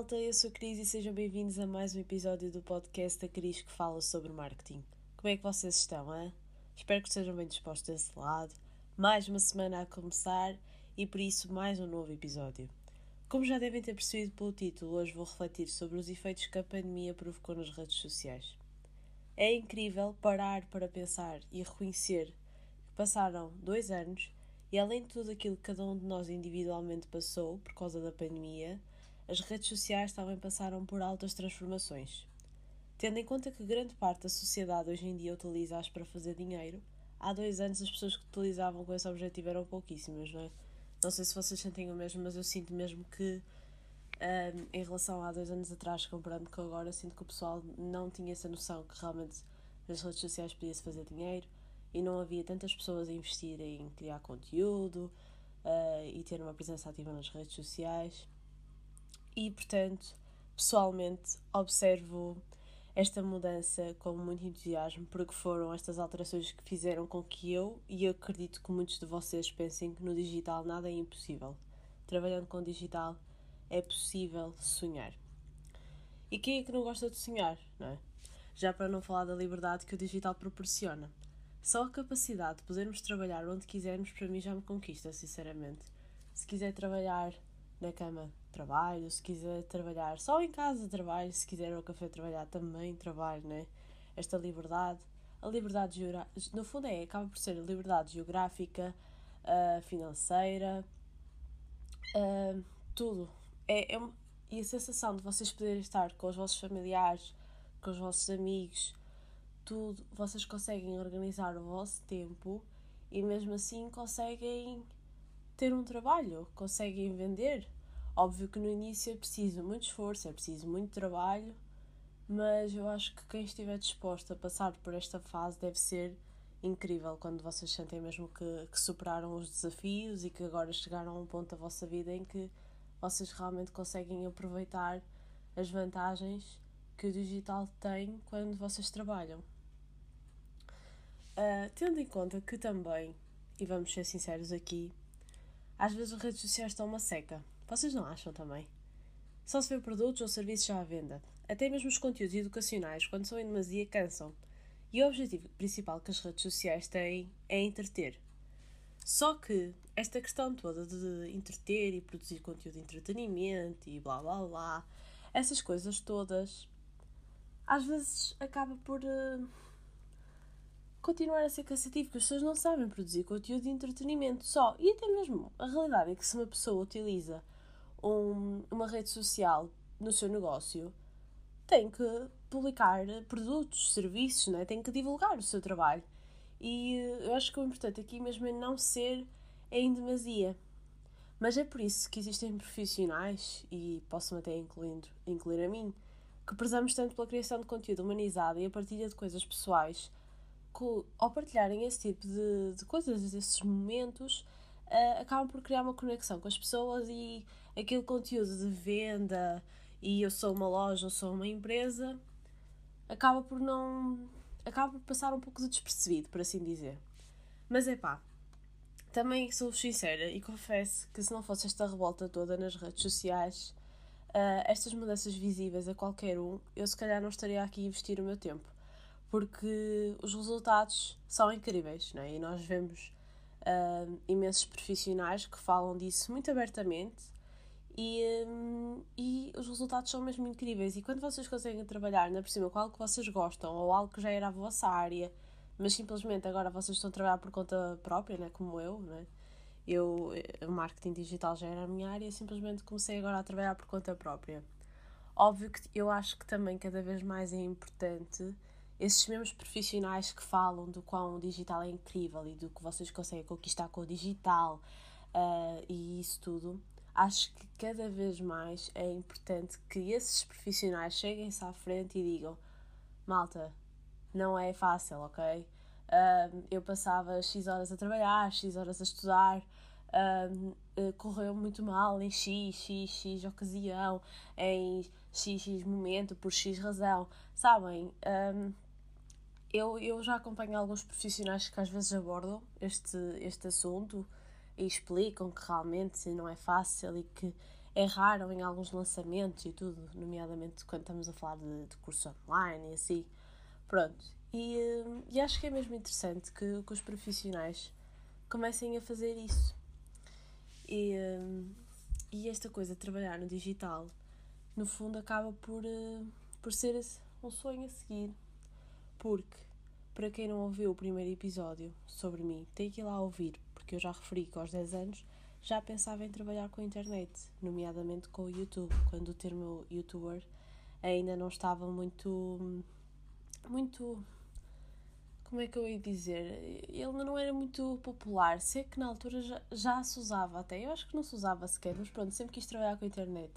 malta, eu sou a Cris e sejam bem-vindos a mais um episódio do podcast da Cris que fala sobre marketing. Como é que vocês estão, hein? Espero que estejam bem dispostos desse lado. Mais uma semana a começar e por isso mais um novo episódio. Como já devem ter percebido pelo título, hoje vou refletir sobre os efeitos que a pandemia provocou nas redes sociais. É incrível parar para pensar e reconhecer que passaram dois anos e além de tudo aquilo que cada um de nós individualmente passou por causa da pandemia, as redes sociais também passaram por altas transformações. Tendo em conta que grande parte da sociedade hoje em dia utiliza-as para fazer dinheiro, há dois anos as pessoas que utilizavam com esse objetivo eram pouquíssimas, não é? Não sei se vocês sentem o mesmo, mas eu sinto mesmo que, um, em relação a dois anos atrás, comparando com agora, sinto que o pessoal não tinha essa noção que realmente nas redes sociais podia-se fazer dinheiro e não havia tantas pessoas a investir em criar conteúdo uh, e ter uma presença ativa nas redes sociais e, portanto, pessoalmente observo esta mudança com muito entusiasmo, porque foram estas alterações que fizeram com que eu e eu acredito que muitos de vocês pensem que no digital nada é impossível. Trabalhando com digital é possível sonhar. E quem é que não gosta de sonhar, não é? Já para não falar da liberdade que o digital proporciona. Só a capacidade de podermos trabalhar onde quisermos, para mim já me conquista, sinceramente. Se quiser trabalhar na cama, trabalho. Se quiser trabalhar só em casa, trabalho. Se quiser ao café trabalhar, também trabalho, né? Esta liberdade. A liberdade geográfica, no fundo, é, acaba por ser a liberdade geográfica, uh, financeira, uh, tudo. É, é, e a sensação de vocês poderem estar com os vossos familiares, com os vossos amigos, tudo, vocês conseguem organizar o vosso tempo e mesmo assim conseguem ter um trabalho, conseguem vender. Óbvio que no início é preciso muito esforço, é preciso muito trabalho, mas eu acho que quem estiver disposto a passar por esta fase deve ser incrível quando vocês sentem mesmo que, que superaram os desafios e que agora chegaram a um ponto da vossa vida em que vocês realmente conseguem aproveitar as vantagens que o digital tem quando vocês trabalham. Uh, tendo em conta que também, e vamos ser sinceros aqui, às vezes as redes sociais estão uma seca. Vocês não acham também? Só se vê produtos ou serviços já à venda. Até mesmo os conteúdos educacionais, quando são em demasia, cansam. E o objetivo principal que as redes sociais têm é entreter. Só que esta questão toda de entreter e produzir conteúdo de entretenimento e blá blá blá, essas coisas todas, às vezes acaba por. Uh continuar a ser cansativo, porque as pessoas não sabem produzir conteúdo de entretenimento só. E até mesmo a realidade é que se uma pessoa utiliza um, uma rede social no seu negócio, tem que publicar produtos, serviços, né? tem que divulgar o seu trabalho. E eh, eu acho que o importante aqui mesmo é não ser em demasia. Mas é por isso que existem profissionais, e posso-me até incluindo, incluir a mim, que prezamos tanto pela criação de conteúdo humanizado e a partilha de coisas pessoais ao partilharem esse tipo de, de coisas, esses momentos, uh, acabam por criar uma conexão com as pessoas e aquele conteúdo de venda e eu sou uma loja, eu sou uma empresa, acaba por não. acaba por passar um pouco de despercebido, por assim dizer. Mas é pá, também sou sincera e confesso que se não fosse esta revolta toda nas redes sociais, uh, estas mudanças visíveis a qualquer um, eu se calhar não estaria aqui a investir o meu tempo porque os resultados são incríveis, não é? E nós vemos uh, imensos profissionais que falam disso muito abertamente e, um, e os resultados são mesmo incríveis. E quando vocês conseguem trabalhar, na por cima, com algo que vocês gostam ou algo que já era a vossa área, mas simplesmente agora vocês estão a trabalhar por conta própria, né? como eu, né? eu, o marketing digital já era a minha área, simplesmente comecei agora a trabalhar por conta própria. Óbvio que eu acho que também cada vez mais é importante esses mesmos profissionais que falam do quão o digital é incrível e do que vocês conseguem conquistar com o digital uh, e isso tudo, acho que cada vez mais é importante que esses profissionais cheguem-se à frente e digam: malta, não é fácil, ok? Uh, eu passava X horas a trabalhar, X horas a estudar, uh, correu muito mal em X, X, X ocasião, em X, X momento, por X razão, sabem? Eu, eu já acompanho alguns profissionais que às vezes abordam este, este assunto e explicam que realmente não é fácil e que erraram em alguns lançamentos e tudo, nomeadamente quando estamos a falar de, de curso online e assim. Pronto. E, hum, e acho que é mesmo interessante que, que os profissionais comecem a fazer isso. E, hum, e esta coisa de trabalhar no digital, no fundo, acaba por, uh, por ser um sonho a seguir. Porque, para quem não ouviu o primeiro episódio sobre mim, tem que ir lá ouvir, porque eu já referi que aos 10 anos já pensava em trabalhar com a internet, nomeadamente com o YouTube, quando o termo youtuber ainda não estava muito. muito. como é que eu ia dizer? Ele não era muito popular. Sei que na altura já, já se usava até. Eu acho que não se usava sequer, mas pronto, sempre quis trabalhar com a internet.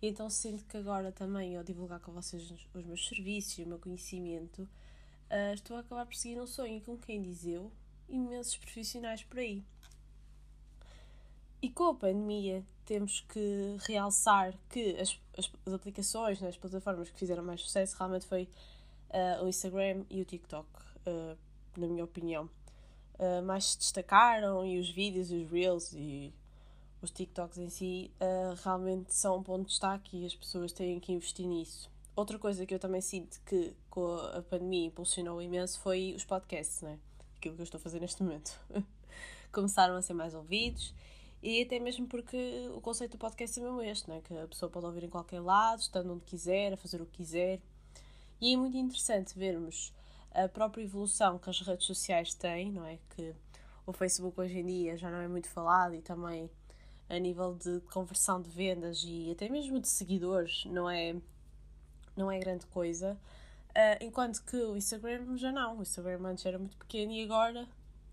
E então sinto que agora também, ao divulgar com vocês os meus serviços e o meu conhecimento, uh, estou a acabar por seguir um sonho. Com quem diz eu, imensos profissionais por aí. E com a pandemia temos que realçar que as, as, as aplicações, né, as plataformas que fizeram mais sucesso realmente foi uh, o Instagram e o TikTok, uh, na minha opinião. Uh, mais se destacaram e os vídeos, os reels e os TikToks em si realmente são um ponto de destaque e as pessoas têm que investir nisso. Outra coisa que eu também sinto que com a pandemia impulsionou imenso foi os podcasts, né? aquilo que eu estou a fazer neste momento. Começaram a ser mais ouvidos e até mesmo porque o conceito do podcast é mesmo este, né? que a pessoa pode ouvir em qualquer lado, estando onde quiser, a fazer o que quiser. E é muito interessante vermos a própria evolução que as redes sociais têm, não é? Que o Facebook hoje em dia já não é muito falado e também a nível de conversão de vendas e até mesmo de seguidores não é, não é grande coisa. Uh, enquanto que o Instagram já não. O Instagram antes era muito pequeno e agora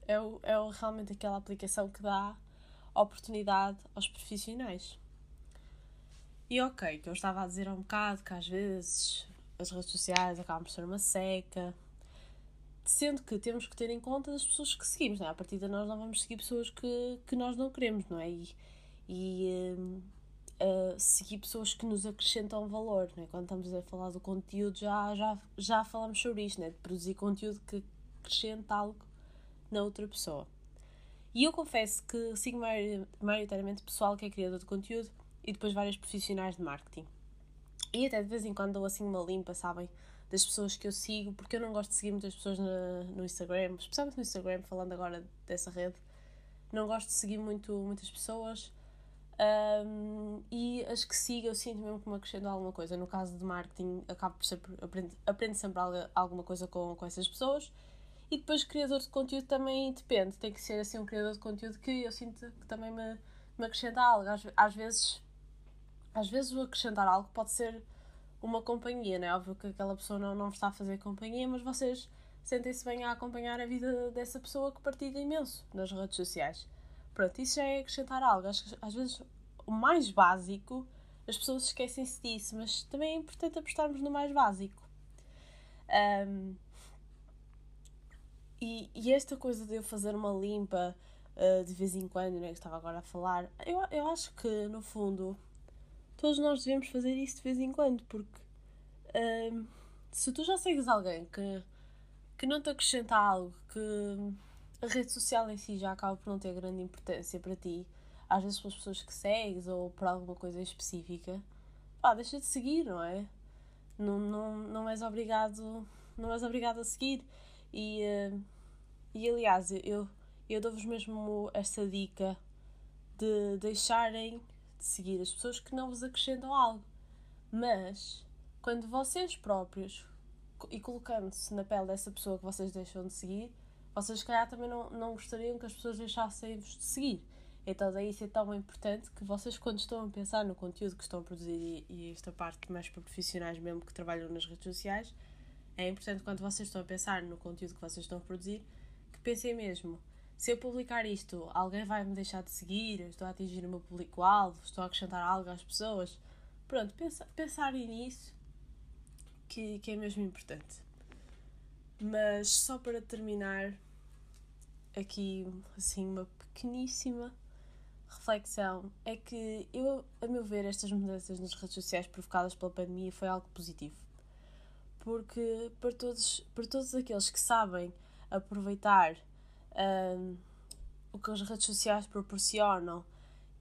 é, o, é o, realmente aquela aplicação que dá oportunidade aos profissionais. E ok, que eu estava a dizer há um bocado que às vezes as redes sociais acabam por ser uma seca, sendo que temos que ter em conta as pessoas que seguimos, não é? A partir de nós não vamos seguir pessoas que, que nós não queremos, não é? E, e uh, seguir pessoas que nos acrescentam valor, não é? Quando estamos a falar do conteúdo já, já, já falamos sobre isto, não é? De produzir conteúdo que acrescenta algo na outra pessoa. E eu confesso que sigo maioritariamente pessoal que é criador de conteúdo e depois vários profissionais de marketing. E até de vez em quando dou assim uma limpa, sabem? Das pessoas que eu sigo, porque eu não gosto de seguir muitas pessoas no, no Instagram, especialmente no Instagram, falando agora dessa rede. Não gosto de seguir muito, muitas pessoas. Um, e as que sigo eu sinto mesmo que me acrescentam alguma coisa. No caso de marketing, acabo por ser, aprendo, aprendo sempre alguma coisa com, com essas pessoas e depois, criador de conteúdo também depende. Tem que ser assim um criador de conteúdo que eu sinto que também me, me acrescenta algo. Às, às vezes, às vezes o acrescentar algo pode ser uma companhia, não é? Óbvio que aquela pessoa não, não está a fazer companhia, mas vocês sentem-se bem a acompanhar a vida dessa pessoa que partilha imenso nas redes sociais. Pronto, isso já é acrescentar algo. Acho que às vezes o mais básico, as pessoas esquecem-se disso, mas também é importante apostarmos no mais básico. Um, e, e esta coisa de eu fazer uma limpa uh, de vez em quando, né, que estava agora a falar, eu, eu acho que no fundo todos nós devemos fazer isso de vez em quando, porque uh, se tu já segues alguém que, que não te acrescenta algo, que a rede social em si já acaba por não ter grande importância para ti, às vezes pelas pessoas que segues ou por alguma coisa específica, pá, deixa de seguir, não é? Não, não, não és obrigado não és obrigado a seguir e, uh, e aliás, eu, eu dou-vos mesmo esta dica de deixarem de seguir as pessoas que não vos acrescentam algo. Mas, quando vocês próprios, e colocando-se na pele dessa pessoa que vocês deixam de seguir, vocês, se calhar, também não, não gostariam que as pessoas deixassem-vos de seguir. Então, daí isso é tão importante que vocês, quando estão a pensar no conteúdo que estão a produzir, e, e esta parte mais para profissionais mesmo que trabalham nas redes sociais, é importante quando vocês estão a pensar no conteúdo que vocês estão a produzir, que pensem mesmo, se eu publicar isto, alguém vai me deixar de seguir, estou a atingir o meu público-alvo, estou a acrescentar algo às pessoas. Pronto, pensa, pensarem nisso, que, que é mesmo importante. Mas só para terminar, aqui assim uma pequeníssima reflexão é que eu, a meu ver, estas mudanças nas redes sociais provocadas pela pandemia foi algo positivo porque para todos, para todos aqueles que sabem aproveitar um, o que as redes sociais proporcionam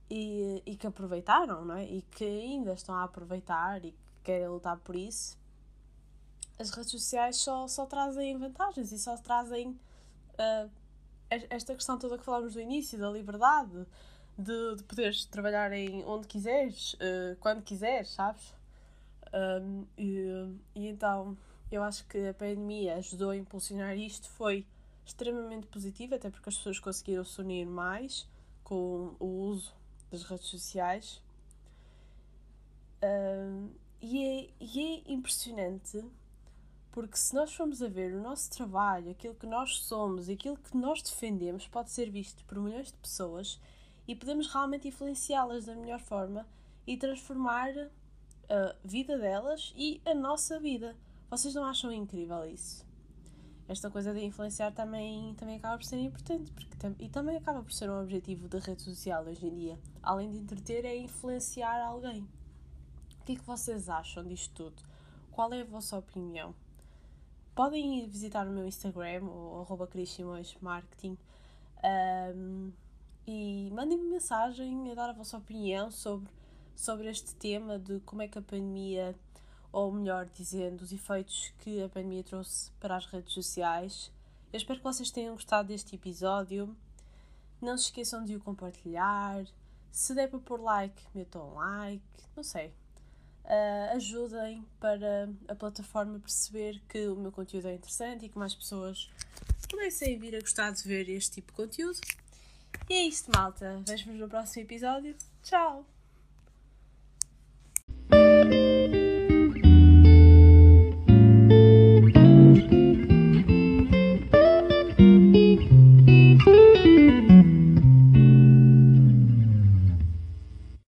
e, e que aproveitaram, não é? E que ainda estão a aproveitar e que querem lutar por isso, as redes sociais só, só trazem vantagens e só trazem uh, esta questão toda que falámos do início, da liberdade, de, de poderes trabalhar em onde quiseres, uh, quando quiseres, sabes? Um, e, e então eu acho que a pandemia ajudou a impulsionar isto, foi extremamente positivo, até porque as pessoas conseguiram se unir mais com o uso das redes sociais. Um, e, é, e é impressionante porque se nós formos a ver o nosso trabalho, aquilo que nós somos, aquilo que nós defendemos, pode ser visto por milhões de pessoas e podemos realmente influenciá-las da melhor forma e transformar a vida delas e a nossa vida. Vocês não acham incrível isso? Esta coisa de influenciar também, também acaba por ser importante porque tam e também acaba por ser um objetivo da rede social hoje em dia. Além de entreter, é influenciar alguém. O que é que vocês acham disto tudo? Qual é a vossa opinião? Podem visitar o meu Instagram, o arroba Marketing, um, e mandem-me mensagem a dar a vossa opinião sobre, sobre este tema de como é que a pandemia, ou melhor dizendo, os efeitos que a pandemia trouxe para as redes sociais. Eu espero que vocês tenham gostado deste episódio. Não se esqueçam de o compartilhar. Se der para pôr like, metam um like. Não sei uh, ajudem para a plataforma perceber que o meu conteúdo é interessante e que mais pessoas comecem a vir a gostar de ver este tipo de conteúdo. E é isto, malta. Vejo-vos no próximo episódio. Tchau!